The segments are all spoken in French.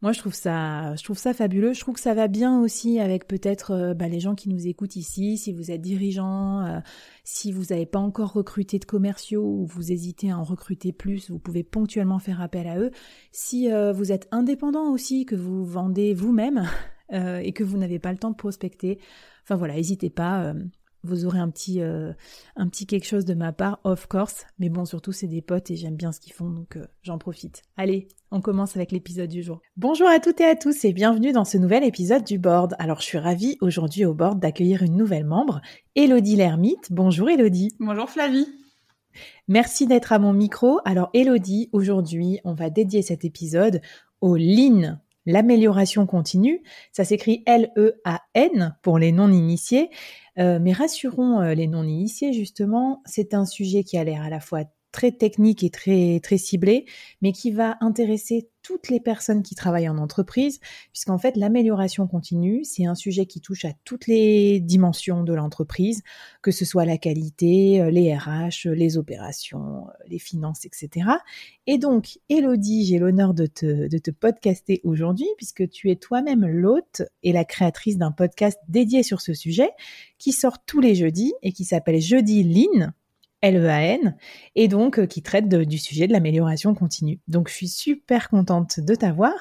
Moi, je trouve ça, je trouve ça fabuleux. Je trouve que ça va bien aussi avec peut-être euh, bah, les gens qui nous écoutent ici. Si vous êtes dirigeant, euh, si vous n'avez pas encore recruté de commerciaux ou vous hésitez à en recruter plus, vous pouvez ponctuellement faire appel à eux. Si euh, vous êtes indépendant aussi, que vous vendez vous-même et que vous n'avez pas le temps de prospecter, enfin voilà, n'hésitez pas vous aurez un petit, euh, un petit quelque chose de ma part, of course. Mais bon, surtout, c'est des potes et j'aime bien ce qu'ils font, donc euh, j'en profite. Allez, on commence avec l'épisode du jour. Bonjour à toutes et à tous et bienvenue dans ce nouvel épisode du board. Alors, je suis ravie aujourd'hui au board d'accueillir une nouvelle membre, Elodie Lermite. Bonjour Elodie. Bonjour Flavie. Merci d'être à mon micro. Alors, Elodie, aujourd'hui, on va dédier cet épisode au Lean l'amélioration continue. Ça s'écrit L-E-A-N pour les non-initiés. Euh, mais rassurons euh, les non-initiés, justement, c'est un sujet qui a l'air à la fois très technique et très très mais qui va intéresser toutes les personnes qui travaillent en entreprise, puisqu'en fait l'amélioration continue, c'est un sujet qui touche à toutes les dimensions de l'entreprise, que ce soit la qualité, euh, les RH, les opérations, euh, les finances, etc. Et donc, Elodie, j'ai l'honneur de te, de te podcaster aujourd'hui, puisque tu es toi-même l'hôte et la créatrice d'un podcast dédié sur ce sujet, qui sort tous les jeudis et qui s'appelle Jeudi Lean L-E-A-N, et donc euh, qui traite du sujet de l'amélioration continue. Donc je suis super contente de t'avoir.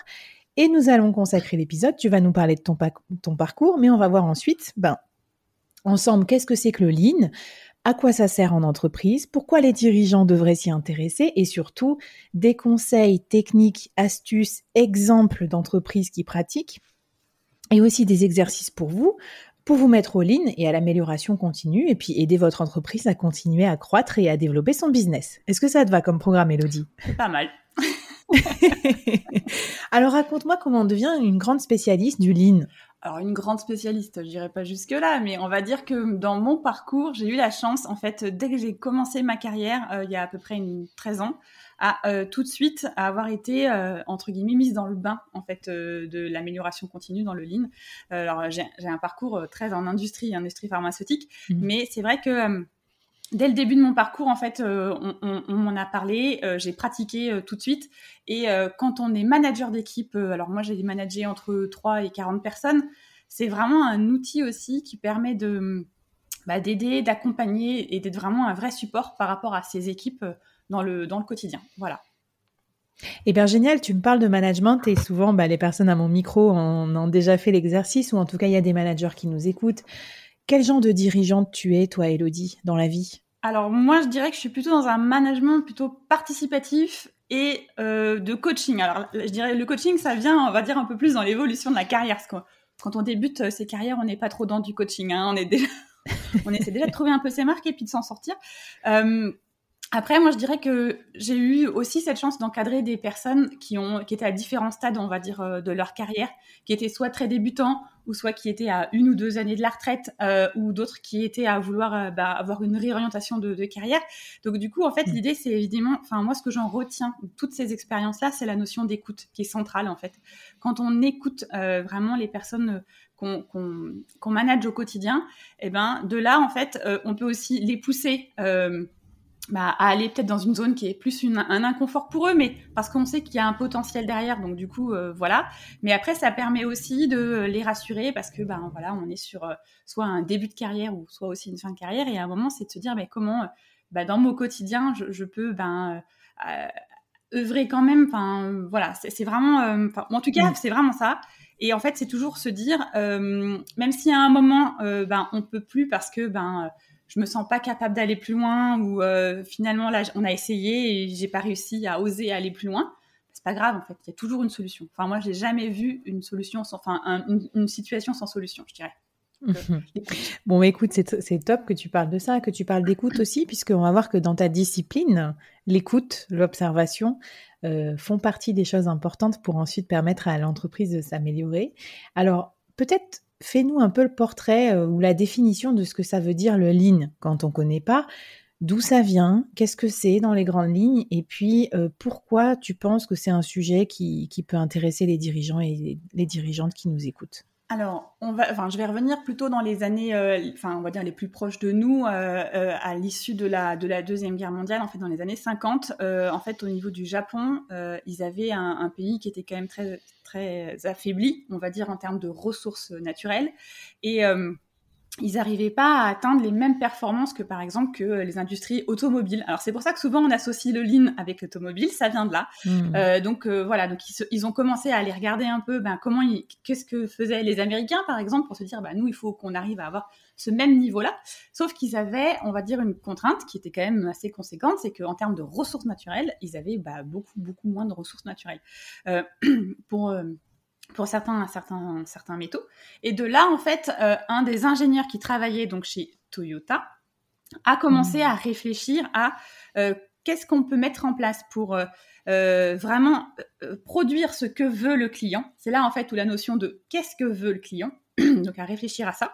Et nous allons consacrer l'épisode. Tu vas nous parler de ton, ton, parcours, mais on va voir ensuite, ben, ensemble, qu'est-ce que c'est que le lean, à quoi ça sert en entreprise, pourquoi les dirigeants devraient s'y intéresser, et surtout des conseils, techniques, astuces, exemples d'entreprises qui pratiquent, et aussi des exercices pour vous pour vous mettre au lean et à l'amélioration continue et puis aider votre entreprise à continuer à croître et à développer son business. Est-ce que ça te va comme programme, Elodie? Pas mal. Alors raconte-moi comment on devient une grande spécialiste du lean. Alors une grande spécialiste, je dirais pas jusque là, mais on va dire que dans mon parcours, j'ai eu la chance, en fait, dès que j'ai commencé ma carrière, euh, il y a à peu près une 13 ans, à euh, tout de suite à avoir été euh, entre guillemets mise dans le bain en fait euh, de l'amélioration continue dans le lean. alors j'ai un parcours très en industrie, industrie pharmaceutique, mmh. mais c'est vrai que dès le début de mon parcours, en fait, on, on, m'en a parlé, j'ai pratiqué tout de suite. Et quand on est manager d'équipe, alors moi j'ai managé entre 3 et 40 personnes, c'est vraiment un outil aussi qui permet de bah, d'aider, d'accompagner et d'être vraiment un vrai support par rapport à ces équipes dans le, dans le quotidien. Voilà. Eh bien, génial, tu me parles de management et souvent, bah, les personnes à mon micro ont, ont déjà fait l'exercice ou en tout cas, il y a des managers qui nous écoutent quel genre de dirigeante tu es, toi, Elodie, dans la vie? Alors, moi, je dirais que je suis plutôt dans un management plutôt participatif et euh, de coaching. Alors, je dirais le coaching, ça vient, on va dire, un peu plus dans l'évolution de la carrière. Parce que quand on débute euh, ses carrières, on n'est pas trop dans du coaching. Hein. on est déjà, on essaie déjà de trouver un peu ses marques et puis de s'en sortir. Euh, après, moi, je dirais que j'ai eu aussi cette chance d'encadrer des personnes qui ont, qui étaient à différents stades, on va dire, euh, de leur carrière, qui étaient soit très débutants, ou soit qui étaient à une ou deux années de la retraite, euh, ou d'autres qui étaient à vouloir euh, bah, avoir une réorientation de, de, carrière. Donc, du coup, en fait, mmh. l'idée, c'est évidemment, enfin, moi, ce que j'en retiens toutes ces expériences-là, c'est la notion d'écoute, qui est centrale, en fait. Quand on écoute vraiment les personnes qu'on qu manage au quotidien, et eh ben, de là, en fait, on peut aussi les pousser bah, à aller peut-être dans une zone qui est plus une, un inconfort pour eux, mais parce qu'on sait qu'il y a un potentiel derrière, donc du coup, euh, voilà. Mais après, ça permet aussi de les rassurer parce que, ben voilà, on est sur euh, soit un début de carrière ou soit aussi une fin de carrière, et à un moment, c'est de se dire, mais comment, euh, bah, dans mon quotidien, je, je peux, ben, œuvrer quand même. Enfin, voilà, c'est vraiment, en tout cas, c'est vraiment ça. Et en fait, c'est toujours se dire, même si à un moment, ben, on peut plus parce que, ben je me sens pas capable d'aller plus loin ou euh, finalement là on a essayé et j'ai pas réussi à oser aller plus loin. C'est pas grave en fait. Il y a toujours une solution. Enfin moi j'ai jamais vu une solution sans enfin une, situation sans solution je dirais. Euh, bon écoute c'est top que tu parles de ça que tu parles d'écoute aussi puisqu'on va voir que dans ta discipline l'écoute l'observation euh, font partie des choses importantes pour ensuite permettre à l'entreprise de s'améliorer. Alors peut-être fais-nous un peu le portrait euh, ou la définition de ce que ça veut dire le lean quand on ne connaît pas. D'où ça vient Qu'est-ce que c'est dans les grandes lignes Et puis, euh, pourquoi tu penses que c'est un sujet qui, peut intéresser les dirigeants et les dirigeantes qui nous écoutent? Alors, on va, enfin, je vais revenir plutôt dans les années, euh, enfin, on va dire les plus proches de nous, euh, euh, à l'issue de la de la deuxième guerre mondiale, en fait, dans les années 50. en fait, au niveau du Japon, ils avaient un, un, pays qui était quand même très très affaibli, on va dire en termes de ressources naturelles, et ils n'arrivaient pas à atteindre les mêmes performances que par exemple que les industries automobiles. Alors c'est pour ça que souvent on associe le lean avec l'automobile, ça vient de là. Hmm. Euh, donc euh, voilà, donc ils, ils, ont commencé à aller regarder un peu, ben comment, qu'est-ce que faisaient les Américains par exemple pour se dire, ben nous il faut qu'on arrive à avoir ce même niveau-là. Sauf qu'ils avaient, on va dire, une contrainte qui était quand même assez conséquente, c'est qu'en termes de ressources naturelles, ils avaient bah, beaucoup beaucoup moins de ressources naturelles. Euh, pour euh, pour certains, certains, certains métaux. Et de là, en fait, euh, un des ingénieurs qui travaillait donc chez Toyota a commencé mmh. à réfléchir à euh, qu'est-ce qu'on peut mettre en place pour euh, vraiment produire ce que veut le client. C'est là, en fait, où la notion de qu'est-ce que veut le client, donc à réfléchir à ça.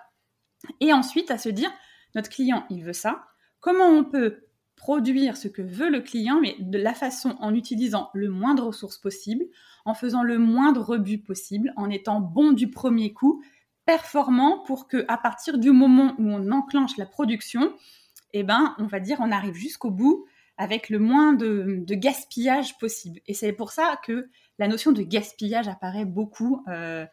Et ensuite, à se dire, notre client, il veut ça. Comment on peut produire ce que veut le client, mais de la façon en utilisant le moins de ressources possible, en faisant le moins de rebut possible, en étant bon du premier coup, performant pour que à partir du moment où on enclenche la production, eh ben, on va dire, on arrive jusqu'au bout avec le moins de, gaspillage possible. Et c'est pour ça que la notion de gaspillage apparaît beaucoup euh,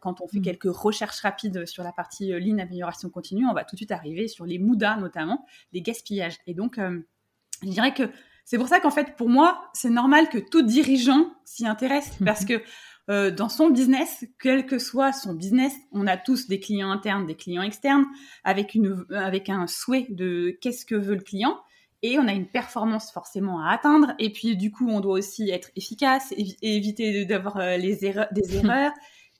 quand on fait mm. quelques recherches rapides sur la partie euh, ligne amélioration continue, on va tout de suite arriver sur les moudas notamment, les gaspillages. Et donc, euh, je dirais que c'est pour ça qu'en fait, pour moi, c'est normal que tout dirigeant s'y intéresse mm-hmm. parce que dans son business, quel que soit son business, on a tous des clients internes, des clients externes, avec, une, avec un souhait de qu'est-ce que veut le client. Et on a une performance forcément à atteindre. Et puis, du coup, on doit aussi être efficace, éviter d'avoir les erreurs, des erreurs,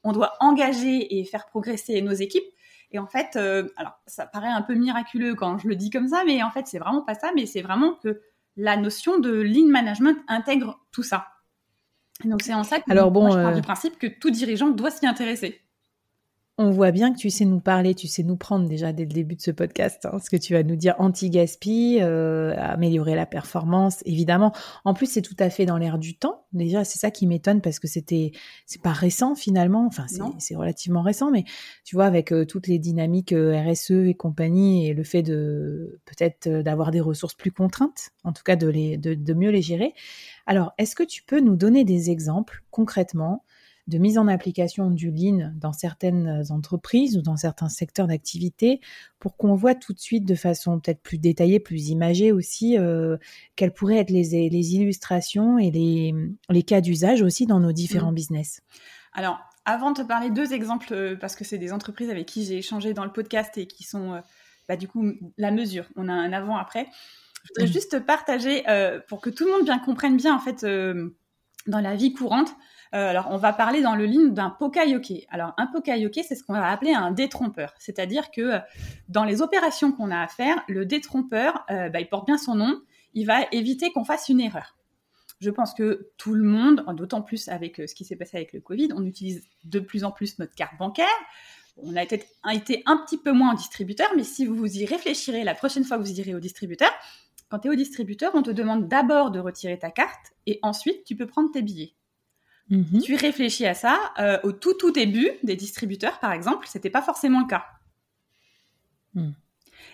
on doit engager et faire progresser nos équipes. Et en fait, euh, alors ça paraît un peu miraculeux quand je le dis comme ça, mais en fait, c'est vraiment pas ça, mais c'est vraiment que la notion de lean management intègre tout ça. Donc c'est en ça que alors, bon, je pars du euh, principe que tout dirigeant doit s'y intéresser on voit bien que tu sais nous parler, tu sais nous prendre déjà dès le début de ce podcast, hein, ce que tu vas nous dire anti-gaspi, euh, améliorer la performance, évidemment. En plus, c'est tout à fait dans l'air du temps. Déjà, c'est ça qui m'étonne parce que c'était, c'est pas récent finalement. Enfin, c'est relativement récent, mais tu vois, avec euh, toutes les dynamiques euh, RSE et compagnie et le fait de peut-être d'avoir des ressources plus contraintes, en tout cas de les, de mieux les gérer. Alors, est-ce que tu peux nous donner des exemples concrètement de mise en application du lean dans certaines entreprises ou dans certains secteurs d'activité pour qu'on voit tout de suite de façon peut-être plus détaillée, plus imagée aussi, euh, quelles pourraient être les, illustrations et les, cas d'usage aussi dans nos différents mmh. business. Alors, avant de te parler deux exemples, parce que c'est des entreprises avec qui j'ai échangé dans le podcast et qui sont, bah, du coup, la mesure. On a un avant-après. Je voudrais mmh. juste partager, pour que tout le monde bien comprenne bien, en fait, dans la vie courante, euh, alors, on va parler dans le ligne d'un pokayoke. Alors, un pokayoke, c'est ce qu'on va appeler un détrompeur. C'est-à-dire que euh, dans les opérations qu'on a à faire, le détrompeur, euh, bah, il porte bien son nom, il va éviter qu'on fasse une erreur. Je pense que tout le monde, d'autant plus avec ce qui s'est passé avec le Covid, on utilise de plus en plus notre carte bancaire. On a été, été un petit peu moins en distributeur, mais si vous y réfléchirez la prochaine fois que vous irez au distributeur, quand tu es au distributeur, on te demande d'abord de retirer ta carte et ensuite tu peux prendre tes billets. Mhm. Tu réfléchis à ça. Euh, au tout tout début des distributeurs, par exemple, c'était pas forcément le cas. Hmm.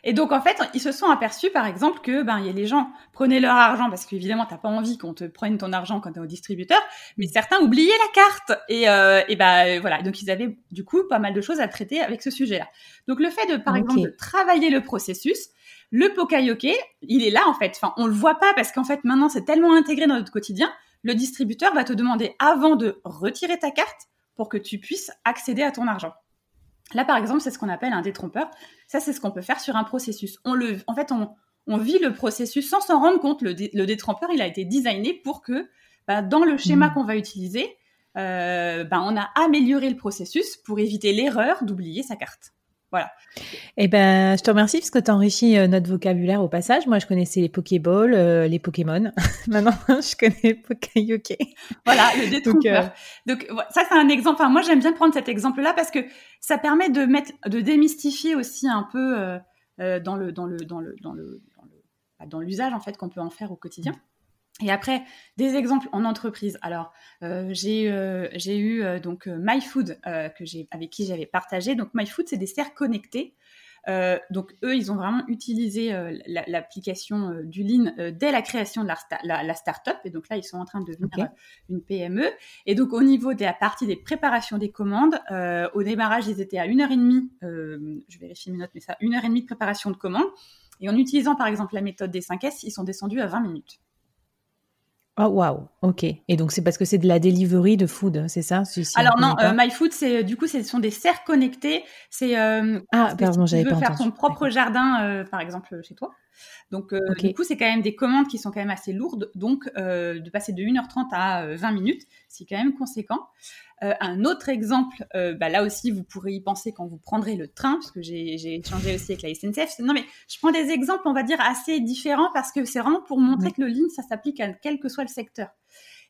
Et donc en fait, ils se sont aperçus, par exemple, que ben y a les gens prenaient leur argent parce qu'évidemment t'as pas envie qu'on te prenne ton argent quand tu es au distributeur, mais certains oubliaient la carte et, euh, et ben voilà. Donc ils avaient du coup pas mal de choses à traiter avec ce sujet-là. Donc le fait de par exemple de travailler le processus, le pokayoke, il est là en fait. Enfin, on le voit pas parce qu'en fait maintenant c'est tellement intégré dans notre quotidien le distributeur va te demander avant de retirer ta carte pour que tu puisses accéder à ton argent. Là, par exemple, c'est ce qu'on appelle un détrompeur. Ça, c'est ce qu'on peut faire sur un processus. On le, en fait, on, vit le processus sans s'en rendre compte. Le, détrompeur, il a été designé pour que, bah, dans le schéma mmh. qu'on va utiliser, euh, bah, on a amélioré le processus pour éviter l'erreur d'oublier sa carte. Voilà. Eh ben, je te remercie parce que tu enrichi euh, notre vocabulaire au passage. Moi, je connaissais les Pokéballs, euh, les Pokémon. Maintenant, je connais Pokéyoke. Voilà, le détrompeur. Donc, euh, Donc ça, c'est un exemple. Enfin, moi, j'aime bien prendre cet exemple-là parce que ça permet de mettre, de démystifier aussi un peu dans le, dans le, dans le, dans le, bah, dans l'usage en fait qu'on peut en faire au quotidien. Et après, des exemples en entreprise. Alors, euh, j'ai euh, eu euh, donc MyFood que j'ai avec qui j'avais partagé. Donc MyFood, c'est des serres connectés. donc eux, ils ont vraiment utilisé l'application du Lean dès la création de la, la, start-up. Et donc là, ils sont en train de devenir une PME. Et donc au niveau de la partie des préparations des commandes, au démarrage, ils étaient à une heure et demie. je vérifie mes notes, mais ça, une heure et demie de préparation de commandes. Et en utilisant par exemple la méthode des 5 S, ils sont descendus à 20 minutes. Oh waouh, ok. Et donc c'est parce que c'est de la delivery de food, c'est ça Alors non, euh, MyFood, c'est du coup, ce sont des serres connectées. C'est euh, ah pardon, j'avais pas entendu. faire ton propre jardin, euh, par exemple, chez toi. Donc du coup, c'est quand même des commandes qui sont quand même assez lourdes. Donc de passer de 1h30 à 20 minutes, c'est quand même conséquent. Euh, un autre exemple, euh, bah, là aussi, vous pourrez y penser quand vous prendrez le train, parce que j'ai échangé aussi avec la SNCF. Non, mais je prends des exemples, on va dire, assez différents, parce que c'est vraiment pour montrer que le Lean, ça s'applique à quel que soit le secteur.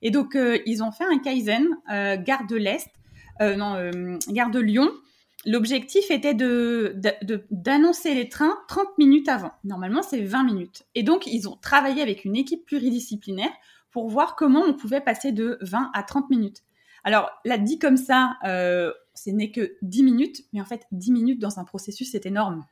Et donc, euh, ils ont fait un Kaizen, gare de l'Est, non, gare de Lyon. L'objectif était d'annoncer les trains 30 minutes avant. Normalement, c'est 20 minutes. Et donc, ils ont travaillé avec une équipe pluridisciplinaire pour voir comment on pouvait passer de 20 à 30 minutes. Alors, là, dit comme ça, euh, ce n'est que 10 minutes, mais en fait, 10 minutes dans un processus, c'est énorme.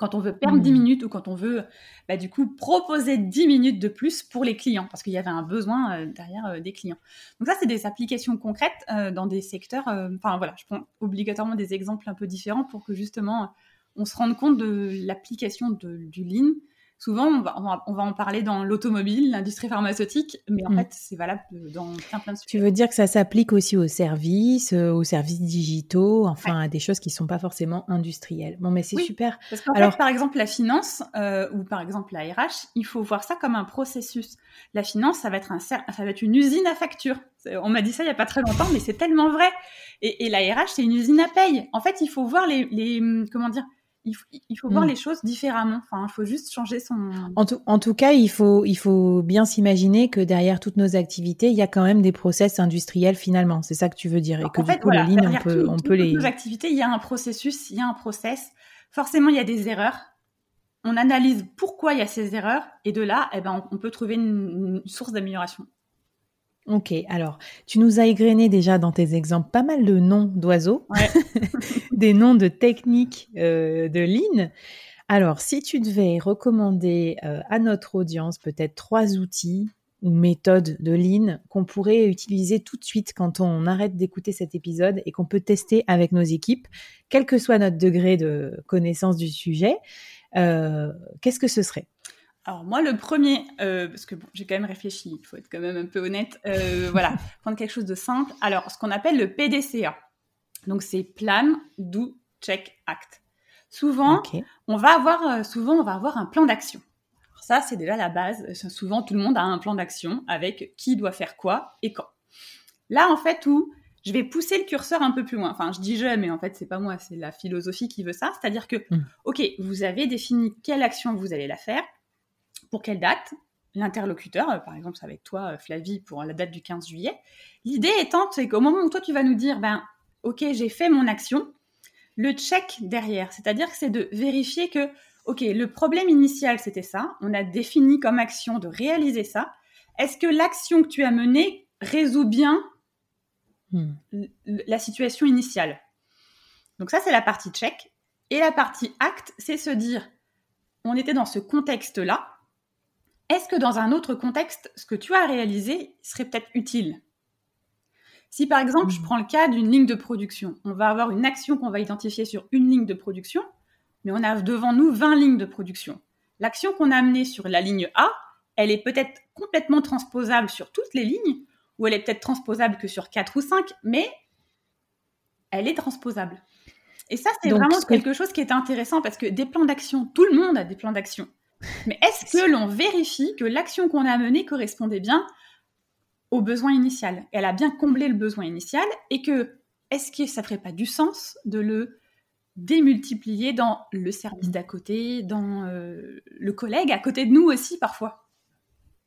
Quand on veut perdre 10 mmh. minutes ou quand on veut, bah, du coup, proposer 10 minutes de plus pour les clients, parce qu'il y avait un besoin euh, derrière euh, des clients. Donc ça, c'est des applications concrètes dans des secteurs. Enfin voilà, je prends obligatoirement des exemples un peu différents pour que justement on se rende compte de l'application du Lean souvent, on va, on va, en parler dans l'automobile, l'industrie pharmaceutique, mais en mm. fait, c'est valable dans plein, plein de sujets. Tu veux dire que ça s'applique aussi aux services, euh, aux services digitaux, enfin à des choses qui ne sont pas forcément industrielles. Bon, mais c'est super. Parce qu'en Alors... fait, par exemple, la finance euh, ou par exemple la RH, il faut voir ça comme un processus. La finance, ça va être, un, ça va être une usine à facture. On m'a dit ça il n'y a pas très longtemps, mais c'est tellement vrai. Et, et la RH, c'est une usine à paye. En fait, il faut voir les, les comment dire, il faut, voir mm. les choses différemment. Enfin, il faut juste changer son. En tout, en tout cas, il faut, il faut bien s'imaginer que derrière toutes nos activités, il y a quand même des process industriels finalement. C'est ça que tu veux dire. Et que du coup, le lean, on peut, on peut les. Toutes nos activités, il y a un processus, il y a un process. Forcément, il y a des erreurs. On analyse pourquoi il y a ces erreurs. Et de là, eh ben, on, peut trouver une source d'amélioration. Ok, alors tu nous as égrené déjà dans tes exemples pas mal de noms d'oiseaux, des noms de techniques euh, de ligne. Alors, si tu devais recommander euh, à notre audience peut-être trois outils ou méthodes de ligne qu'on pourrait utiliser tout de suite quand on arrête d'écouter cet épisode et qu'on peut tester avec nos équipes, quel que soit notre degré de connaissance du sujet, euh, qu'est-ce que ce serait? Alors moi, le premier, euh, parce que bon, j'ai quand même réfléchi, il faut être quand même un peu honnête, euh, voilà, prendre quelque chose de simple. Alors, ce qu'on appelle le PDCA, donc c'est Plan, Do, Check, Act. Souvent, on va avoir, euh, souvent, on va avoir un plan d'action. Ça, c'est déjà la base. Souvent, tout le monde a un plan d'action avec qui doit faire quoi et quand. Là, en fait, où je vais pousser le curseur un peu plus loin. Enfin, je dis je, mais en fait, c'est pas moi, c'est la philosophie qui veut ça. C'est-à-dire que, hmm. ok, vous avez défini quelle action vous allez la faire, pour quelle date? L'interlocuteur, euh, par exemple, c'est avec toi, euh, Flavie, pour la date du 15 juillet. L'idée étant, c'est qu'au moment où toi, tu vas nous dire, ben, ok, j'ai fait mon action, le check derrière, c'est-à-dire que c'est de vérifier que, ok, le problème initial, c'était ça, on a défini comme action de réaliser ça. Est-ce que l'action que tu as menée résout bien hmm. la situation initiale? Donc ça, c'est la partie check. Et la partie acte, c'est se dire, on était dans ce contexte-là, est-ce que dans un autre contexte, ce que tu as réalisé serait peut-être utile? Si par exemple, je hmm. prends le cas d'une ligne de production, on va avoir une action qu'on va identifier sur une ligne de production, mais on a devant nous 20 lignes de production. L'action qu'on a amenée sur la ligne A, elle est peut-être complètement transposable sur toutes les lignes, ou elle est peut-être transposable que sur 4 ou 5, mais elle est transposable. Et ça, c'est vraiment quelque chose qui est intéressant parce que des plans d'action, tout le monde a des plans d'action. Mais est-ce que l'on vérifie que l'action qu'on a menée correspondait bien au besoin initial? Elle a bien comblé le besoin initial et que est-ce que ça ferait pas du sens de le démultiplier dans le service d'à côté, dans euh, le collègue à côté de nous aussi parfois?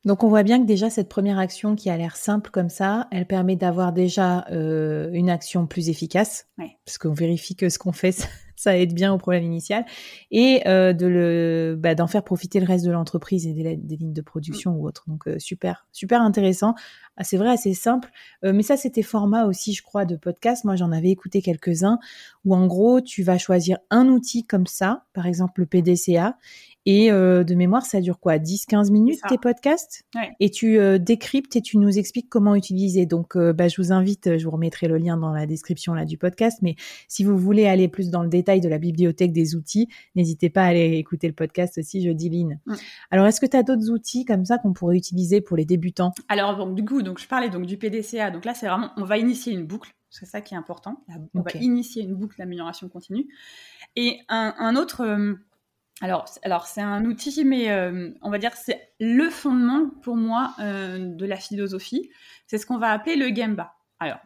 Donc on voit bien que déjà cette première action qui a l'air simple comme ça, elle permet d'avoir déjà euh, une action plus efficace, parce qu'on vérifie que ce qu'on fait, ça aide bien au problème initial, et euh, de le, bah, d'en faire profiter le reste de l'entreprise et des, lignes de production ou autres. Donc euh, super, super intéressant. Ah, c'est vrai, assez simple. Euh, mais ça, c'était format aussi, je crois, de podcast. Moi, j'en avais écouté quelques-uns où en gros, tu vas choisir un outil comme ça, par exemple le PDCA, et euh, de mémoire, ça dure quoi 10-15 minutes tes podcasts? Et tu euh, décryptes et tu nous expliques comment utiliser. Donc, euh, bah, je vous invite, je vous remettrai le lien dans la description là du podcast. Mais si vous voulez aller plus dans le détail de la bibliothèque des outils, n'hésitez pas à aller écouter le podcast aussi, je dis Lynn. Mm. Alors, est-ce que tu as d'autres outils comme ça qu'on pourrait utiliser pour les débutants? Alors, donc, du coup, donc, je parlais donc du PDCA. Donc là, c'est vraiment, on va initier une boucle. C'est ça qui est important. On va initier une boucle d'amélioration continue. Et un, un autre alors, alors c'est un outil, mais euh, on va dire c'est le fondement pour moi euh, de la philosophie. C'est ce qu'on va appeler le gemba. Alors,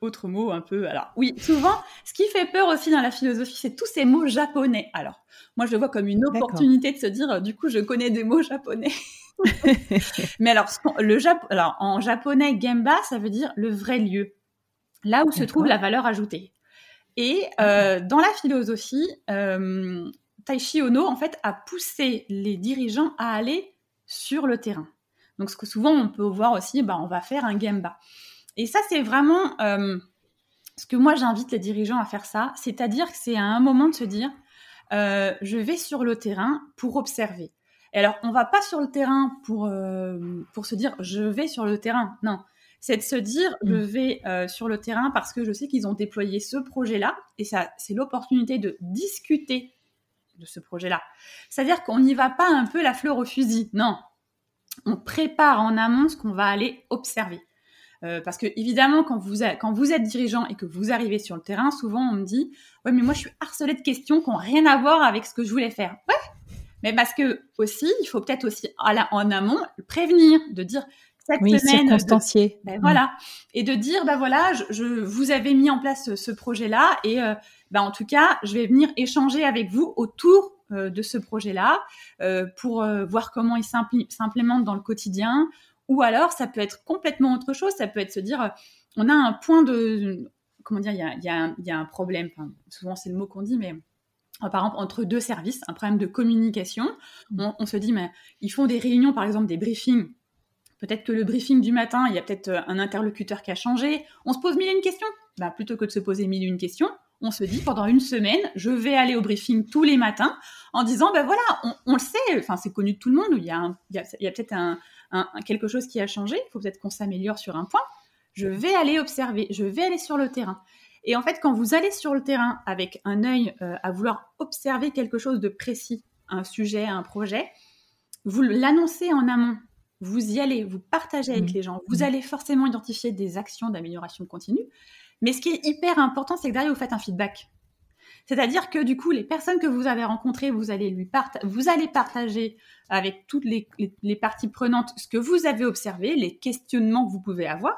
autre mot un peu. Alors, oui, souvent, ce qui fait peur aussi dans la philosophie, c'est tous ces mots japonais. Alors, moi, je le vois comme une opportunité de se dire, du coup, je connais des mots japonais. mais alors, le alors, en japonais, gemba, ça veut dire le vrai lieu, là où se trouve la valeur ajoutée. Et euh, dans la philosophie, Taishi Ono, en fait, a poussé les dirigeants à aller sur le terrain. Donc, ce que souvent on peut voir aussi, bah, on va faire un gemba. Et ça, c'est vraiment euh, ce que moi j'invite les dirigeants à faire ça, c'est-à-dire que c'est à un moment de se dire, euh, je vais sur le terrain pour observer. Et alors, on va pas sur le terrain pour euh, pour se dire, je vais sur le terrain. Non, c'est de se dire, je mm. vais sur le terrain parce que je sais qu'ils ont déployé ce projet-là, et ça, c'est l'opportunité de discuter de ce projet-là. C'est-à-dire qu'on n'y va pas un peu la fleur au fusil. Non, on prépare en amont ce qu'on va aller observer. Euh, parce que évidemment, quand vous, quand vous êtes dirigeant et que vous arrivez sur le terrain, souvent on me dit ouais mais moi je suis harcelée de questions qui n'ont rien à voir avec ce que je voulais faire. Ouais, mais parce que aussi il faut peut-être aussi en amont prévenir, de dire cette oui, semaine. Ben, voilà, et de dire ben voilà, je, vous avez mis en place ce, projet-là et euh, ben, en tout cas, je vais venir échanger avec vous autour euh, de ce projet-là pour voir comment il s'implémente dans le quotidien. Ou alors, ça peut être complètement autre chose. Ça peut être se dire, on a un point de... Comment dire, il y a, y a, y a un problème. Enfin, souvent, c'est le mot qu'on dit, mais par exemple, entre deux services, un problème de communication. Mmh. On, on, se dit, mais ils font des réunions, par exemple, des briefings. Peut-être que le briefing du matin, il y a peut-être un interlocuteur qui a changé. On se pose mille et une questions. Bah, plutôt que de se poser mille et une questions, on se dit pendant une semaine, je vais aller au briefing tous les matins en disant, ben voilà, on, le sait, enfin c'est connu de tout le monde, il y a, peut-être un, quelque chose qui a changé, il faut peut-être qu'on s'améliore sur un point. Je vais aller observer, je vais aller sur le terrain. Et en fait, quand vous allez sur le terrain avec un œil euh, à vouloir observer quelque chose de précis, un sujet, un projet, vous l'annoncez en amont. Vous y allez, vous partagez avec Mmh. les gens. Vous Mmh. allez forcément identifier des actions d'amélioration continue. Mais ce qui est hyper important, c'est que derrière, vous faites un feedback. C'est-à-dire que du coup, les personnes que vous avez rencontrées, vous allez, lui vous allez partager avec toutes les, les- les parties prenantes ce que vous avez observé, les questionnements que vous pouvez avoir.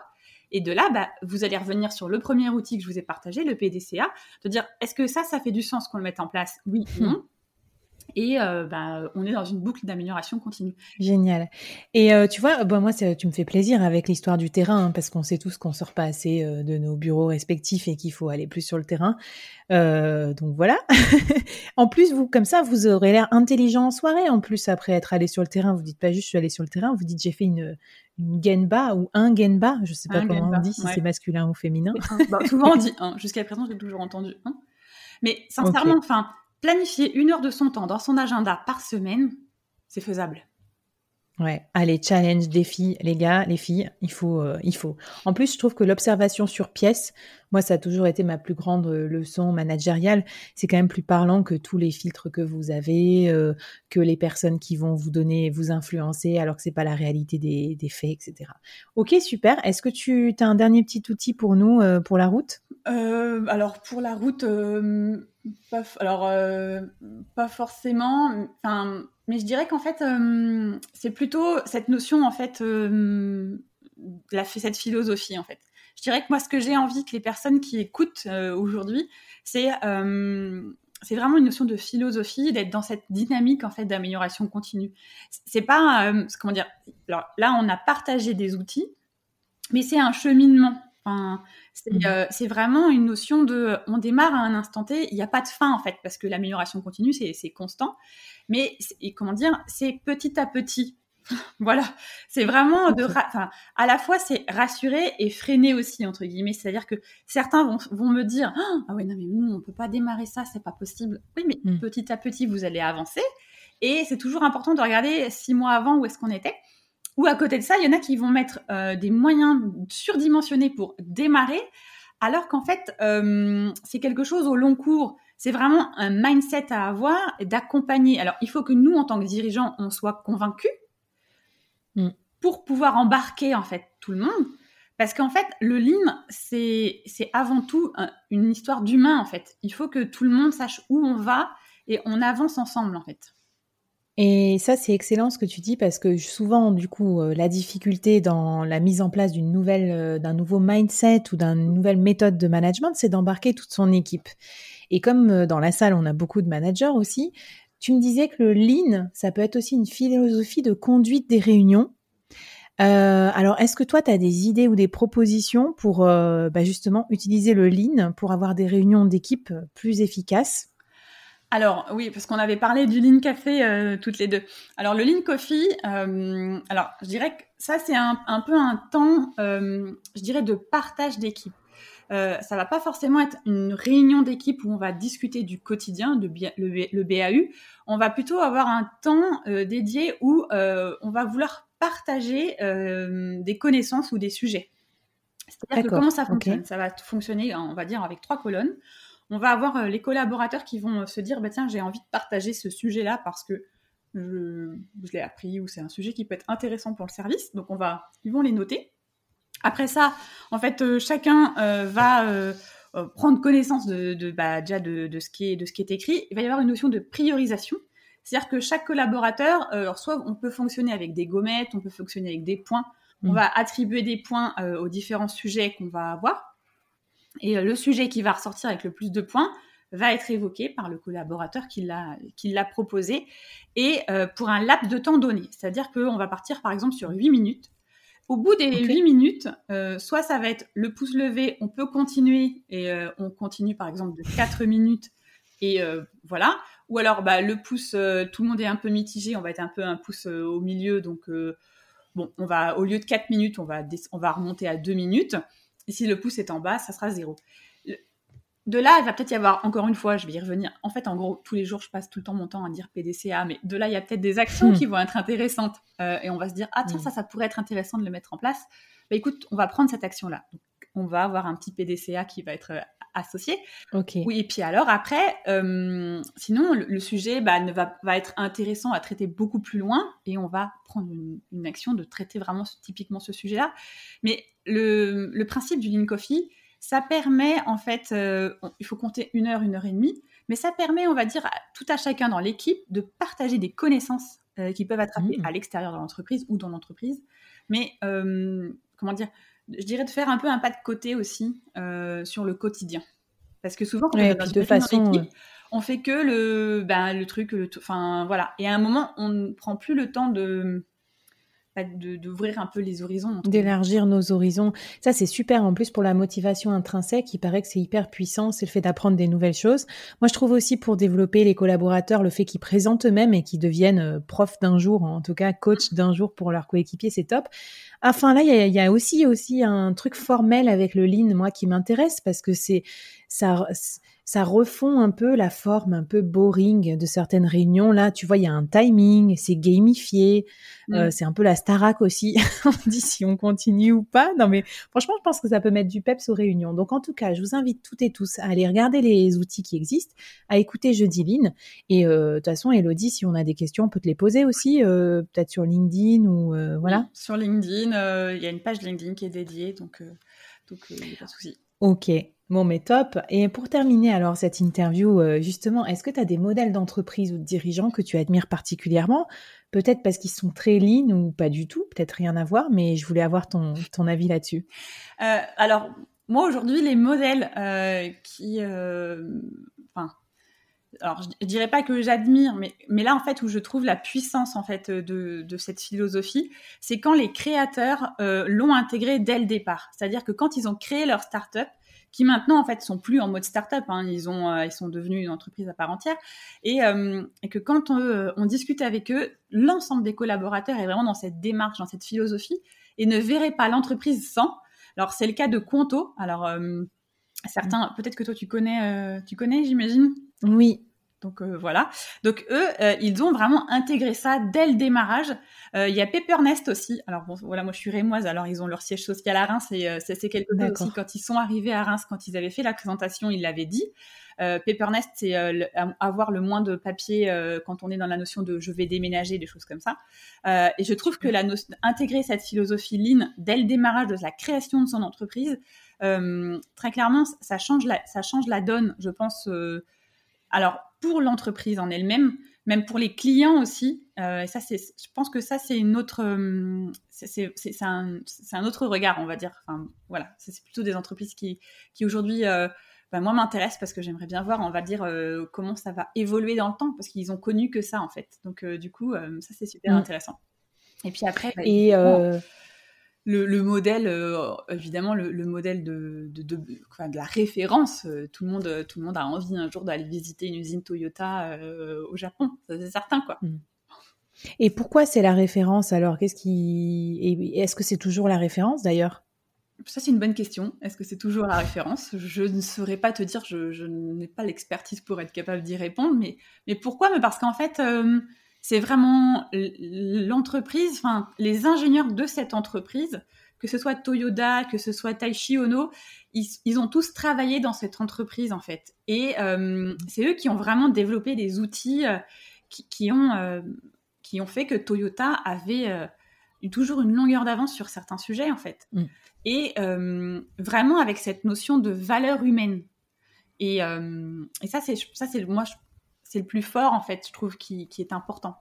Et de là, bah, vous allez revenir sur le premier outil que je vous ai partagé, le PDCA, de dire est-ce que ça, ça fait du sens qu'on le mette en place? Oui, non. Et euh, bah, on est dans une boucle d'amélioration continue. Génial. Et euh, tu vois, bah, moi, tu me fais plaisir avec l'histoire du terrain, hein, parce qu'on sait tous qu'on sort pas assez euh, de nos bureaux respectifs et qu'il faut aller plus sur le terrain. Donc voilà. en plus, vous, comme ça, vous aurez l'air intelligent en soirée. En plus, après être allé sur le terrain, vous dites pas juste je suis allé sur le terrain, vous dites j'ai fait une, une genba ou un genba. Je sais pas Un comment genba, on dit, si ouais. c'est masculin ou féminin. Bah, souvent on dit un. Jusqu'à présent, j'ai toujours entendu un. Mais sincèrement, enfin, planifier une heure de son temps dans son agenda par semaine, c'est faisable. Ouais, allez, challenge, défi, les gars, les filles, il faut, euh, il faut. En plus, je trouve que l'observation sur pièce, moi, ça a toujours été ma plus grande euh, leçon managériale. C'est quand même plus parlant que tous les filtres que vous avez, euh, que les personnes qui vont vous donner, vous influencer, alors que c'est pas la réalité des, faits, etc. Ok, super. Est-ce que tu as un dernier petit outil pour nous, pour la route? Euh, alors pour la route, euh, pas, alors euh, pas forcément. Mais je dirais qu'en fait, c'est plutôt cette notion en fait, la, cette philosophie en fait. Je dirais que moi, ce que j'ai envie que les personnes qui écoutent aujourd'hui, c'est c'est vraiment une notion de philosophie, d'être dans cette dynamique en fait d'amélioration continue. C'est pas comment dire. Alors là, on a partagé des outils, mais c'est un cheminement. Enfin, c'est Mhm. euh, c'est vraiment une notion de. On démarre à un instant T, il n'y a pas de fin en fait, parce que l'amélioration continue, c'est constant. Mais et comment dire, c'est petit à petit. voilà, c'est vraiment de. À la fois, c'est rassurer et freiner aussi entre guillemets. C'est-à-dire que certains vont, vont me dire ah ouais non mais nous on peut pas démarrer ça, c'est pas possible. Oui, mais Mm. petit à petit vous allez avancer. Et c'est toujours important de regarder six mois avant où est-ce qu'on était. Ou à côté de ça, il y en a qui vont mettre euh, des moyens surdimensionnés pour démarrer, alors qu'en fait, euh, c'est quelque chose au long cours. C'est vraiment un mindset à avoir et d'accompagner. Alors, il faut que nous, en tant que dirigeants, on soit convaincus Mm. pour pouvoir embarquer en fait tout le monde. Parce qu'en fait, le lean, c'est c'est avant tout un- une histoire d'humain en fait. Il faut que tout le monde sache où on va et on avance ensemble en fait. Et ça, c'est excellent ce que tu dis parce que souvent, du coup, euh, la difficulté dans la mise en place d'une nouvelle, euh, d'un nouveau mindset ou d'une nouvelle méthode de management, c'est d'embarquer toute son équipe. Et comme euh, dans la salle, on a beaucoup de managers aussi, tu me disais que le lean, ça peut être aussi une philosophie de conduite des réunions. Alors, est-ce que toi, tu as des idées ou des propositions pour bah, justement utiliser le lean pour avoir des réunions d'équipe plus efficaces? Alors oui, parce qu'on avait parlé du Lean Café euh, toutes les deux. Alors le Lean Coffee, euh, alors je dirais que ça c'est un, un peu un temps, euh, je dirais, de partage d'équipe. Euh, ça va pas forcément être une réunion d'équipe où on va discuter du quotidien, de le, le BAU. On va plutôt avoir un temps dédié où on va vouloir partager des connaissances ou des sujets. C'est-à-dire que comment ça fonctionne? Ça va fonctionner, on va dire, avec trois colonnes on va avoir euh, les collaborateurs qui vont euh, se dire bah, tiens j'ai envie de partager ce sujet là parce que je, je l'ai appris ou c'est un sujet qui peut être intéressant pour le service. Donc on va ils vont les noter. Après ça en fait euh, chacun euh, va euh, prendre connaissance de, de bah, déjà de, de ce qui est de ce qui est écrit. Il va y avoir une notion de priorisation. C'est-à-dire que chaque collaborateur alors soit on peut fonctionner avec des gommettes on peut fonctionner avec des points. On Mm. va attribuer des points aux différents sujets qu'on va avoir et euh, le sujet qui va ressortir avec le plus de points va être évoqué par le collaborateur qui l'a proposé et euh, pour un laps de temps donné. C'est-à-dire qu'on va partir par exemple sur 8 minutes. Au bout des Ok. 8 minutes, euh, soit ça va être le pouce levé, on peut continuer et euh, on continue par exemple de 4 minutes et voilà. Ou alors bah, le pouce, tout le monde est un peu mitigé, on va être un peu un pouce au milieu, donc bon, on va au lieu de 4 minutes, on va, on va remonter à 2 minutes. Et si le pouce est en bas, ça sera zéro. Le- De là, il va peut-être y avoir, encore une fois, je vais y revenir. En fait, en gros, tous les jours, je passe tout le temps mon temps à dire PDCA, mais de là, il y a peut-être des actions Hmm. qui vont être intéressantes. Euh, et on va se dire, ah tiens, Hmm. ça, ça pourrait être intéressant de le mettre en place. Bah écoute, on va prendre cette action-là. On va avoir un petit PDCA qui va être associé. Ok. Oui, et puis alors après, sinon le, sujet bah, ne va, va, être intéressant à traiter beaucoup plus loin et on va prendre une, action de traiter vraiment typiquement ce sujet-là. Mais le, le, principe du Lean Coffee, ça permet en fait, il faut compter une heure, une heure et demie, mais ça permet, on va dire, à tout à chacun dans l'équipe de partager des connaissances euh, qui peuvent attraper mmh. à l'extérieur de l'entreprise ou dans l'entreprise. Mais euh, comment dire Je dirais de faire un peu un pas de côté aussi euh, sur le quotidien. Parce que souvent, quand on est de façon, équipe, on fait que le, ben, le truc, enfin voilà. Et à un moment, on ne prend plus le temps de d'ouvrir un peu les horizons. D'élargir nos horizons. Ça, c'est super en plus pour la motivation intrinsèque. Il paraît que c'est hyper puissant, c'est le fait d'apprendre des nouvelles choses. Moi, je trouve aussi pour développer les collaborateurs, le fait qu'ils présentent eux-mêmes et qu'ils deviennent euh, profs d'un jour, en tout cas coach d'un jour pour leurs coéquipiers, c'est top. Enfin, là, il y a, aussi, aussi un truc formel avec le lean, moi, qui m'intéresse parce que c'est ça ça refond un peu la forme un peu boring de certaines réunions. Là, tu vois, il y a un timing, c'est gamifié, euh, mm. c'est un peu la Starac aussi. on dit si on continue ou pas. Non, mais franchement, je pense que ça peut mettre du peps aux réunions. Donc, en tout cas, je vous invite toutes et tous à aller regarder les outils qui existent, à écouter Jeudi Lean. Et euh, de toute façon, Elodie, si on a des questions, on peut te les poser aussi, euh, peut-être sur LinkedIn ou voilà. sur LinkedIn, il y a une page LinkedIn qui est dédiée, donc donc il n'y a pas de souci. Ok, bon mais top. Et pour terminer alors cette interview, euh, justement, est-ce que tu as des modèles d'entreprise ou de dirigeants que tu admires particulièrement? Peut-être parce qu'ils sont très lean ou pas du tout, peut-être rien à voir, mais je voulais avoir ton, avis là-dessus. Euh, alors, moi aujourd'hui, les modèles euh, qui... Alors je, dirais pas que j'admire, mais, là en fait où je trouve la puissance en fait de, cette philosophie, c'est quand les créateurs l'ont intégré dès le départ. C'est-à-dire que quand ils ont créé leur startup, qui maintenant en fait sont plus en mode startup, hein, ils ont euh, ils sont devenus une entreprise à part entière, et, euh, et que quand on, on, discute avec eux, l'ensemble des collaborateurs est vraiment dans cette démarche, dans cette philosophie, et ne verrait pas l'entreprise sans. Alors c'est le cas de Conto. Alors certains, peut-être que toi tu connais, tu connais, j'imagine? Oui, donc euh, voilà. Donc eux, euh, ils ont vraiment intégré ça dès le démarrage. Euh, il y a Nest aussi. Alors bon, voilà, moi je suis rémoise, alors ils ont leur siège social à Reims et c'est quelque chose aussi. Quand ils sont arrivés à Reims, quand ils avaient fait la présentation, ils l'avaient dit. Nest, c'est avoir le moins de papier quand on est dans la notion de je vais déménager, des choses comme ça. et je trouve que la intégrer cette philosophie Lean dès le démarrage de la création de son entreprise, très clairement, ça change la, ça change la donne, je pense. Alors pour l'entreprise en elle-même, même pour les clients aussi. Euh, et ça, c'est, je pense que ça, c'est une autre, euh, c'est, un, un, autre regard, on va dire. Enfin, voilà, c'est plutôt des entreprises qui, qui aujourd'hui, euh, bah, moi, m'intéressent parce que j'aimerais bien voir, on va dire, comment ça va évoluer dans le temps, parce qu'ils ont connu que ça, en fait. Donc, du coup, ça, c'est super mmh. intéressant. Et puis après, bah, et le, modèle, euh, évidemment, le, modèle de, de, de, la référence. Euh, tout, le monde, tout le monde a envie un jour d'aller visiter une usine Toyota euh, au Japon, c'est certain, quoi. Mm. Et pourquoi c'est la référence alors? Qu'est-ce qui est-ce que c'est toujours la référence d'ailleurs? Ça, c'est une bonne question. Est-ce que c'est toujours la référence? Je ne saurais pas te dire, je, n'ai pas l'expertise pour être capable d'y répondre, mais, mais pourquoi? Parce qu'en fait, c'est vraiment l'entreprise, enfin les ingénieurs de cette entreprise, que ce soit Toyota, que ce soit Taishi Ono, ils, ont tous travaillé dans cette entreprise en fait. Et euh, c'est eux qui ont vraiment développé des outils euh, qui, ont, euh, qui ont fait que Toyota avait eu toujours une longueur d'avance sur certains sujets en fait. Mm. Et vraiment avec cette notion de valeur humaine. Et, et ça, c'est ça, c'est moi, c'est le plus fort, en fait, je trouve, qui, est important.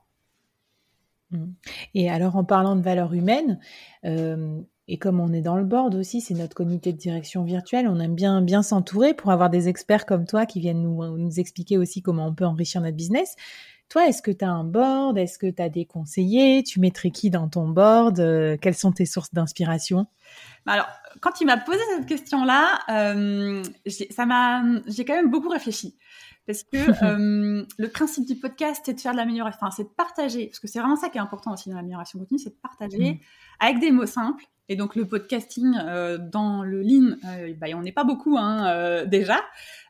Mmh. Et alors, en parlant de valeurs humaines, euh, et comme on est dans le board aussi, c'est notre comité de direction virtuelle, on aime bien, bien s'entourer pour avoir des experts comme toi qui viennent nous, nous expliquer aussi comment on peut enrichir notre business. Toi, est-ce que tu as un board? Est-ce que tu as des conseillers? Tu mettrais qui dans ton board? Euh, Quelles sont tes sources d'inspiration? Bah Alors, quand il m'a posé cette question-là, euh, j'ai quand même beaucoup réfléchi. Parce que euh, le principe du podcast, c'est de faire de l'amélioration, enfin, c'est de partager, parce que c'est vraiment ça qui est important aussi dans l'amélioration continue, c'est de partager mm. avec des mots simples. Et donc le podcasting euh, dans le lean, euh, bah, on n'est pas beaucoup hein, déjà.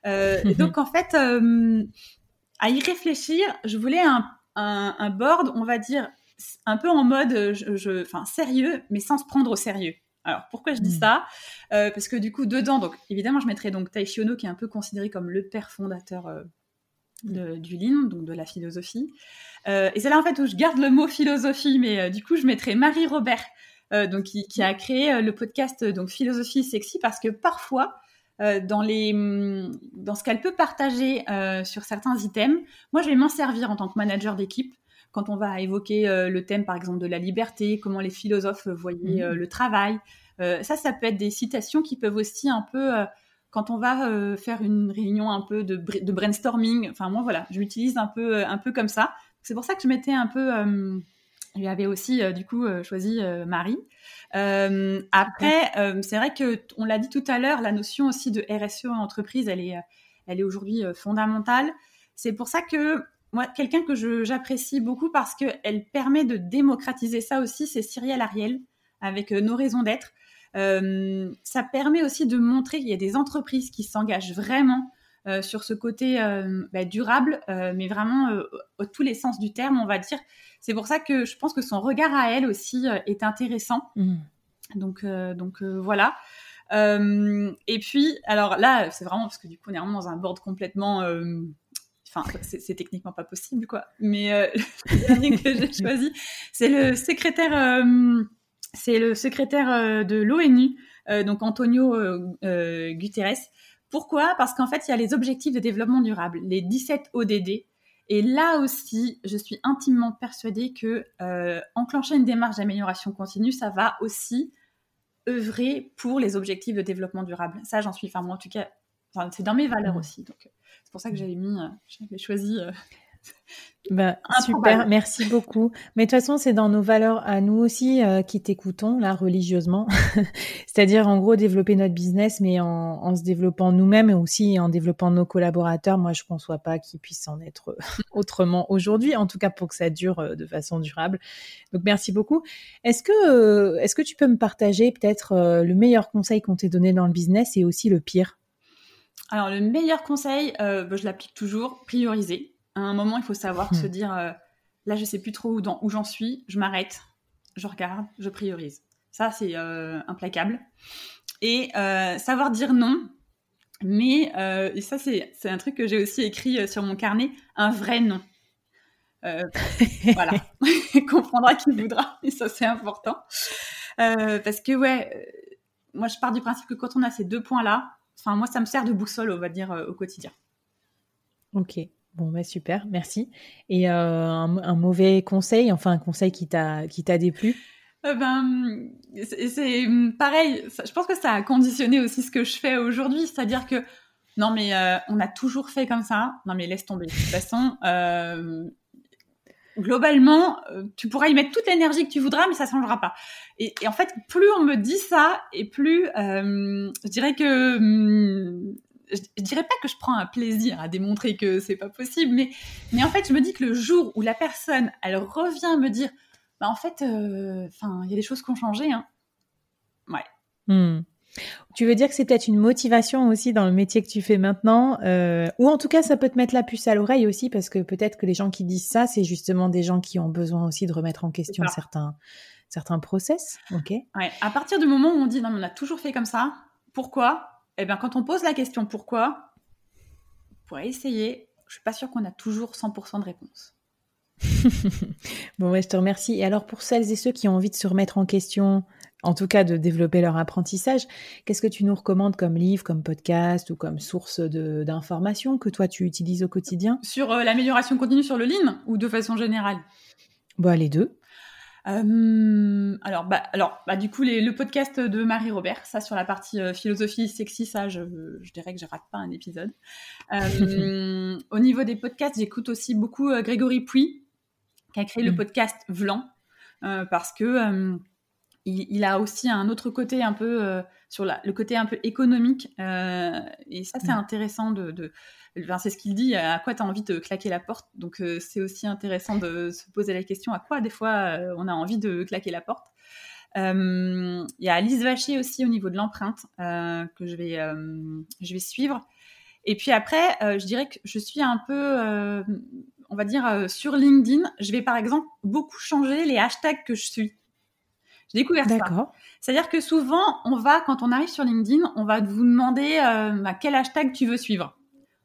et donc en fait, à y réfléchir, je voulais un, un, board, on va dire, un peu en mode, je, sérieux, mais sans se prendre au sérieux. Alors pourquoi je dis hmm. ça? Parce que du coup dedans, donc évidemment je mettrais donc Taishi Ono qui est un peu considéré comme le père fondateur du Lean, donc de la philosophie. et c'est là en fait où je garde le mot philosophie, mais du coup je mettrais Marie Robert, donc qui, qui, a créé le podcast donc philosophie sexy parce que parfois euh, dans, les, mm, dans ce qu'elle peut partager euh, sur certains items. Moi, je vais m'en servir en tant que manager d'équipe quand on va évoquer euh, le thème, par exemple, de la liberté, comment les philosophes voyaient mmh. le travail. ça, ça peut être des citations qui peuvent aussi un peu quand on va faire une réunion un peu de, de, brainstorming, enfin moi voilà, je l'utilise un peu, un peu comme ça. C'est pour ça que je m'étais un peu, je lui avais aussi du coup choisi Marie. Euh, après, euh, c'est vrai que on l'a dit tout à l'heure, la notion aussi de RSE en entreprise, elle est, euh, elle est aujourd'hui fondamentale. C'est pour ça que moi, quelqu'un que j'apprécie beaucoup parce qu'elle permet de démocratiser ça aussi, c'est Cyrielle Ariel avec nos raisons d'être. ça permet aussi de montrer qu'il y a des entreprises qui s'engagent vraiment sur ce côté bah, durable, mais vraiment au tous les sens du terme, on va dire. C'est pour ça que je pense que son regard à elle aussi euh, est intéressant. Mm. Donc, euh, donc euh, voilà. et puis, alors là, c'est vraiment parce que du coup, on est vraiment dans un board complètement. Enfin, c'est techniquement pas possible, quoi. Mais le dernier que j'ai choisi, c'est le secrétaire, c'est le secrétaire de l'ONU, donc Antonio Guterres. Pourquoi? Parce qu'en fait, il y a les objectifs de développement durable, les 17 ODD, et là aussi, je suis intimement persuadée que euh, enclencher une démarche d'amélioration continue, ça va aussi œuvrer pour les objectifs de développement durable. Ça, j'en suis, enfin moi en tout cas, c'est dans mes valeurs mmh. aussi. Donc c'est pour ça que j'avais mis, euh, j'avais choisi euh, bah, super, merci beaucoup. Mais de toute façon, c'est dans nos valeurs à nous aussi euh, qui t'écoutons là religieusement. C'est-à-dire en gros développer notre business, mais en, en se développant nous-mêmes et aussi en développant nos collaborateurs. Moi, je ne conçois pas qu'ils puissent en être autrement aujourd'hui, en tout cas pour que ça dure euh, de façon durable. Donc merci beaucoup. Est-ce que euh, est-ce que tu peux me partager peut-être le meilleur conseil qu'on t'ait donné dans le business et aussi le pire? Alors le meilleur conseil, bah, je l'applique toujours, prioriser à un moment, il faut savoir se hmm. dire euh, là, je sais plus trop où, où j'en suis, je m'arrête, je regarde, je priorise. Ça, c'est euh, implacable. Et euh, savoir dire non, mais, et ça, c'est un truc que j'ai aussi écrit sur mon carnet, un vrai non. voilà, comprendra qui voudra, et ça, c'est important. parce que, ouais, moi, je pars du principe que quand on a ces deux points-là, enfin, moi, ça me sert de boussole, on va dire, au quotidien. Ok. Bon, bah super, merci. Et euh, un, mauvais conseil, enfin un conseil qui t'a qui t'a déplu? Euh, Ben, c'est pareil. je pense que ça a conditionné aussi ce que je fais aujourd'hui, c'est-à-dire que non mais euh, on a toujours fait comme ça. Non mais laisse tomber. De toute façon, globalement, tu pourras y mettre toute l'énergie que tu voudras, mais ça changera pas. Et, en fait, plus on me dit ça, et plus je dirais que hum, je, dirais pas que je prends un plaisir à démontrer que c'est pas possible, mais, mais en fait, je me dis que le jour où la personne, elle revient me dire, bah en fait, euh, il y a des choses qui ont changé, hein. Ouais. Hmm. Tu veux dire que c'est peut-être une motivation aussi dans le métier que tu fais maintenant, euh, ou en tout cas ça peut te mettre la puce à l'oreille aussi parce que peut-être que les gens qui disent ça, c'est justement des gens qui ont besoin aussi de remettre en question certains certains process. Ok? Ouais. À partir du moment où on dit non, mais on a toujours fait comme ça, pourquoi? Eh bien, quand on pose la question pourquoi, on pourrait essayer. Je suis pas sûre qu'on a toujours 100% de réponse. bon, ouais, je te remercie. Et alors, pour celles et ceux qui ont envie de se remettre en question, en tout cas de développer leur apprentissage, qu'est-ce que tu nous recommandes comme livre, comme podcast ou comme source d'informations que toi tu utilises au quotidien? Sur euh, l'amélioration continue sur le Lean ou de façon générale? Bah, les deux. Euh, alors, bah, alors bah, du coup, le podcast de Marie Robert, ça sur la partie euh, philosophie sexy, ça, je, dirais que je rate pas un épisode. Au niveau des podcasts, j'écoute aussi beaucoup Grégory Puy, qui a créé le mm. podcast Vlan, parce que il, a aussi un autre côté un peu sur le côté un peu économique, et ça, c'est mm. intéressant de c'est ce qu'il dit, à quoi tu as envie de claquer la porte. Donc euh, c'est aussi intéressant de se poser la question à quoi des fois euh, on a envie de claquer la porte. Euh, il y a Alice Vacher aussi au niveau de l'empreinte que je vais, je vais suivre. Et puis après, je dirais que je suis un peu, on va dire, sur LinkedIn. Je vais par exemple beaucoup changer les hashtags que je suis. J'ai découvert ça. C'est-à-dire que souvent, on va, quand on arrive sur LinkedIn, on va vous demander euh, à quel hashtag tu veux suivre.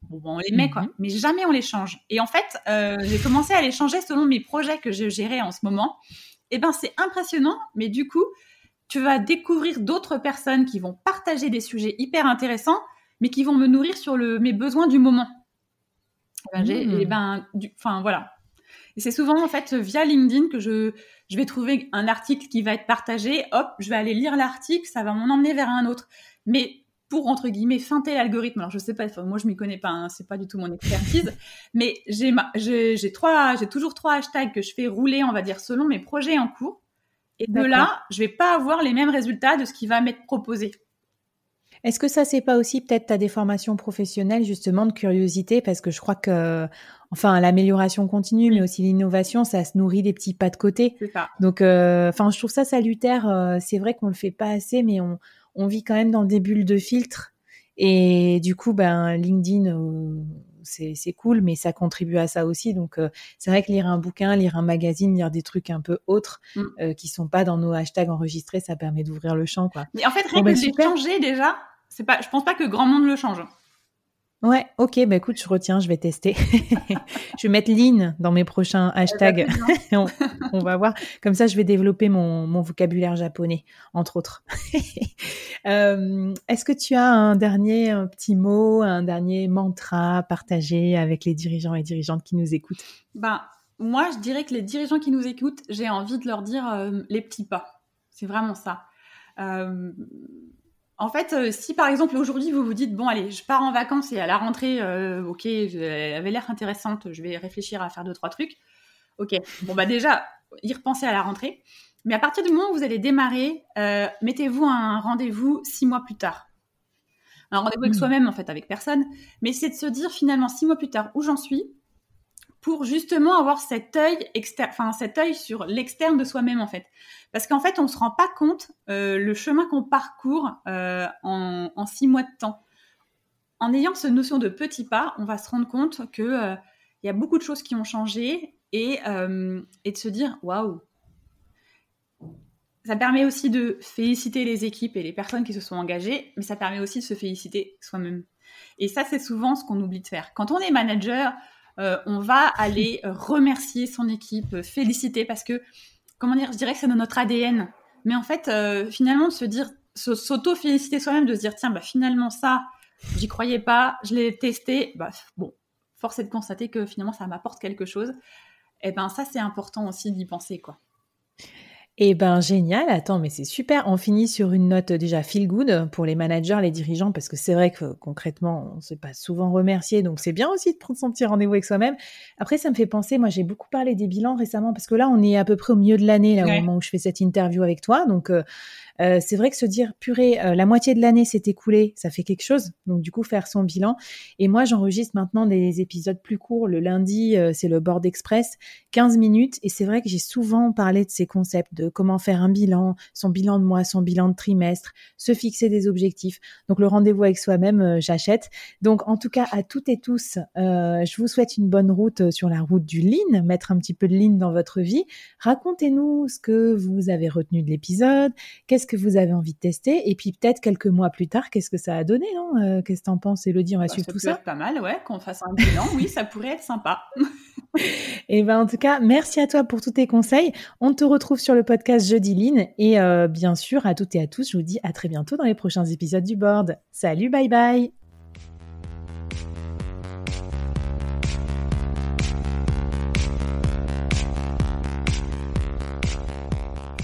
Bon, on les met, quoi. Mhm. Mais jamais on les change. Et en fait, euh, j'ai commencé à les changer selon mes projets que je gérais en ce moment. Et eh ben, c'est impressionnant, mais du coup, tu vas découvrir d'autres personnes qui vont partager des sujets hyper intéressants, mais qui vont me nourrir sur le, mes besoins du moment. Et ben, mmh. ben enfin voilà. Et c'est souvent en fait via LinkedIn que je, je vais trouver un article qui va être partagé. Hop, je vais aller lire l'article, ça va m'en emmener vers un autre. Mais pour entre guillemets feinter l'algorithme. Alors je sais pas, moi je m'y connais pas, hein, c'est pas du tout mon expertise, mais j'ai j'ai trois, j'ai toujours trois hashtags que je fais rouler, on va dire selon mes projets en cours. Et de là, je vais pas avoir les mêmes résultats de ce qui va m'être proposé. Est-ce que ça, c'est pas aussi peut-être ta déformation professionnelle, justement, de curiosité? Parce que je crois que, enfin, l'amélioration continue, mais aussi l'innovation, ça se nourrit des petits pas de côté. Ça. Donc, euh, enfin, je trouve ça salutaire. Euh, c'est vrai qu'on le fait pas assez, mais on, on, vit quand même dans des bulles de filtre. Et du coup, ben, LinkedIn, euh, c'est cool, mais ça contribue à ça aussi. Donc, euh, c'est vrai que lire un bouquin, lire un magazine, lire des trucs un peu autres mm. euh, qui sont pas dans nos hashtags enregistrés, ça permet d'ouvrir le champ, quoi. Mais en fait, rien que ben, de changer déjà, c'est pas, je pense pas que grand monde le change. Ouais, ok, bah écoute, je retiens, je vais tester. je vais mettre Lean dans mes prochains hashtags. on, va voir. Comme ça, je vais développer mon, mon vocabulaire japonais, entre autres. euh, Est-ce que tu as un dernier un petit mot, un dernier mantra à partager avec les dirigeants et dirigeantes qui nous écoutent? Ben, moi, je dirais que les dirigeants qui nous écoutent, j'ai envie de leur dire euh, les petits pas. C'est vraiment ça. Euh, en fait, euh, si par exemple aujourd'hui vous vous dites bon allez, je pars en vacances et à la rentrée, euh, ok, elle avait l'air intéressante, je vais réfléchir à faire deux trois trucs. Ok, bon bah déjà y repenser à la rentrée. Mais à partir du moment où vous allez démarrer, euh, mettez-vous un rendez-vous six mois plus tard. Un rendez-vous avec hmm. soi-même en fait, avec personne. Mais c'est de se dire finalement six mois plus tard où j'en suis, pour justement avoir cet œil externe, enfin cet œil sur l'externe de soi-même en fait. Parce qu'en fait, on se rend pas compte euh, le chemin qu'on parcourt euh, en, six mois de temps. En ayant cette notion de petits pas, on va se rendre compte que euh, y a beaucoup de choses qui ont changé et, et de se dire waouh. Ça permet aussi de féliciter les équipes et les personnes qui se sont engagées, mais ça permet aussi de se féliciter soi-même. Et ça, c'est souvent ce qu'on oublie de faire. Quand on est manager, euh, on va aller euh, remercier son équipe, euh, féliciter parce que, comment dire, je dirais que c'est dans notre ADN. Mais en fait, finalement, de se dire, s'auto-féliciter soi-même, de se dire, tiens, bah, finalement, ça, j'y croyais pas, je l'ai testé, bah, bon, force est de constater que finalement, ça m'apporte quelque chose. Et eh ben, ça, c'est important aussi d'y penser, quoi. Eh ben génial, attends, mais c'est super. On finit sur une note déjà feel good pour les managers, les dirigeants, parce que c'est vrai que concrètement, on ne s'est pas souvent remercié, donc c'est bien aussi de prendre son petit rendez-vous avec soi-même. Après, ça me fait penser, moi j'ai beaucoup parlé des bilans récemment, parce que là, on est à peu près au milieu de l'année, là, au moment où je fais cette interview avec toi. Donc, euh, euh, c'est vrai que se dire purée, euh, la moitié de l'année s'est écoulée, ça fait quelque chose. Donc du coup faire son bilan. Et moi j'enregistre maintenant des épisodes plus courts. Le lundi euh, c'est le board express, 15 minutes. Et c'est vrai que j'ai souvent parlé de ces concepts de comment faire un bilan, son bilan de mois, son bilan de trimestre, se fixer des objectifs. Donc le rendez-vous avec soi-même, j'achète. Donc en tout cas à toutes et tous, je vous souhaite une bonne route sur la route du lean, mettre un petit peu de lean dans votre vie. Racontez-nous ce que vous avez retenu de l'épisode. Que vous avez envie de tester Et puis peut-être quelques mois plus tard, qu'est-ce que ça a donné, non euh, Qu'est-ce que t'en penses, Elodie On va bah, suivre tout ça. pas mal, ouais, qu'on fasse un bilan. oui, ça pourrait être sympa. et eh ben en tout cas, merci à toi pour tous tes conseils. On te retrouve sur le podcast Jeudi Line et euh, bien sûr à toutes et à tous, je vous dis à très bientôt dans les prochains épisodes du board. Salut, bye bye.